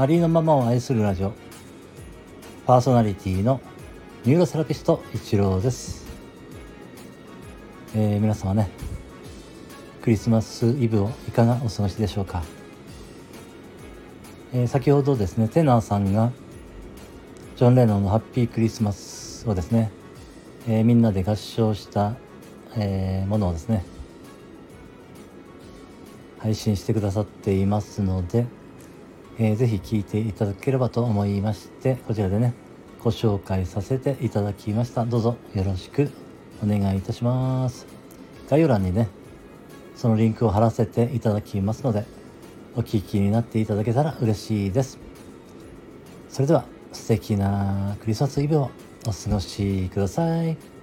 ありのままを愛するラジオ。パーソナリティのニューロセラピスト一郎です、えー、皆様ねクリスマスイブをいかがお過ごしでしょうか、えー、先ほどですねテナーさんがジョン・レノンの「ハッピークリスマス」をですね、えー、みんなで合唱した、えものをですね配信してくださっていますので、えー、ぜひ聴いていただければと思いましてこちらでねご紹介させていただきました。どうぞよろしくお願いいたします。概要欄にねそのリンクを貼らせていただきますのでお聞きになっていただけたら嬉しいです。それでは素敵なクリスマスイブをお過ごしください。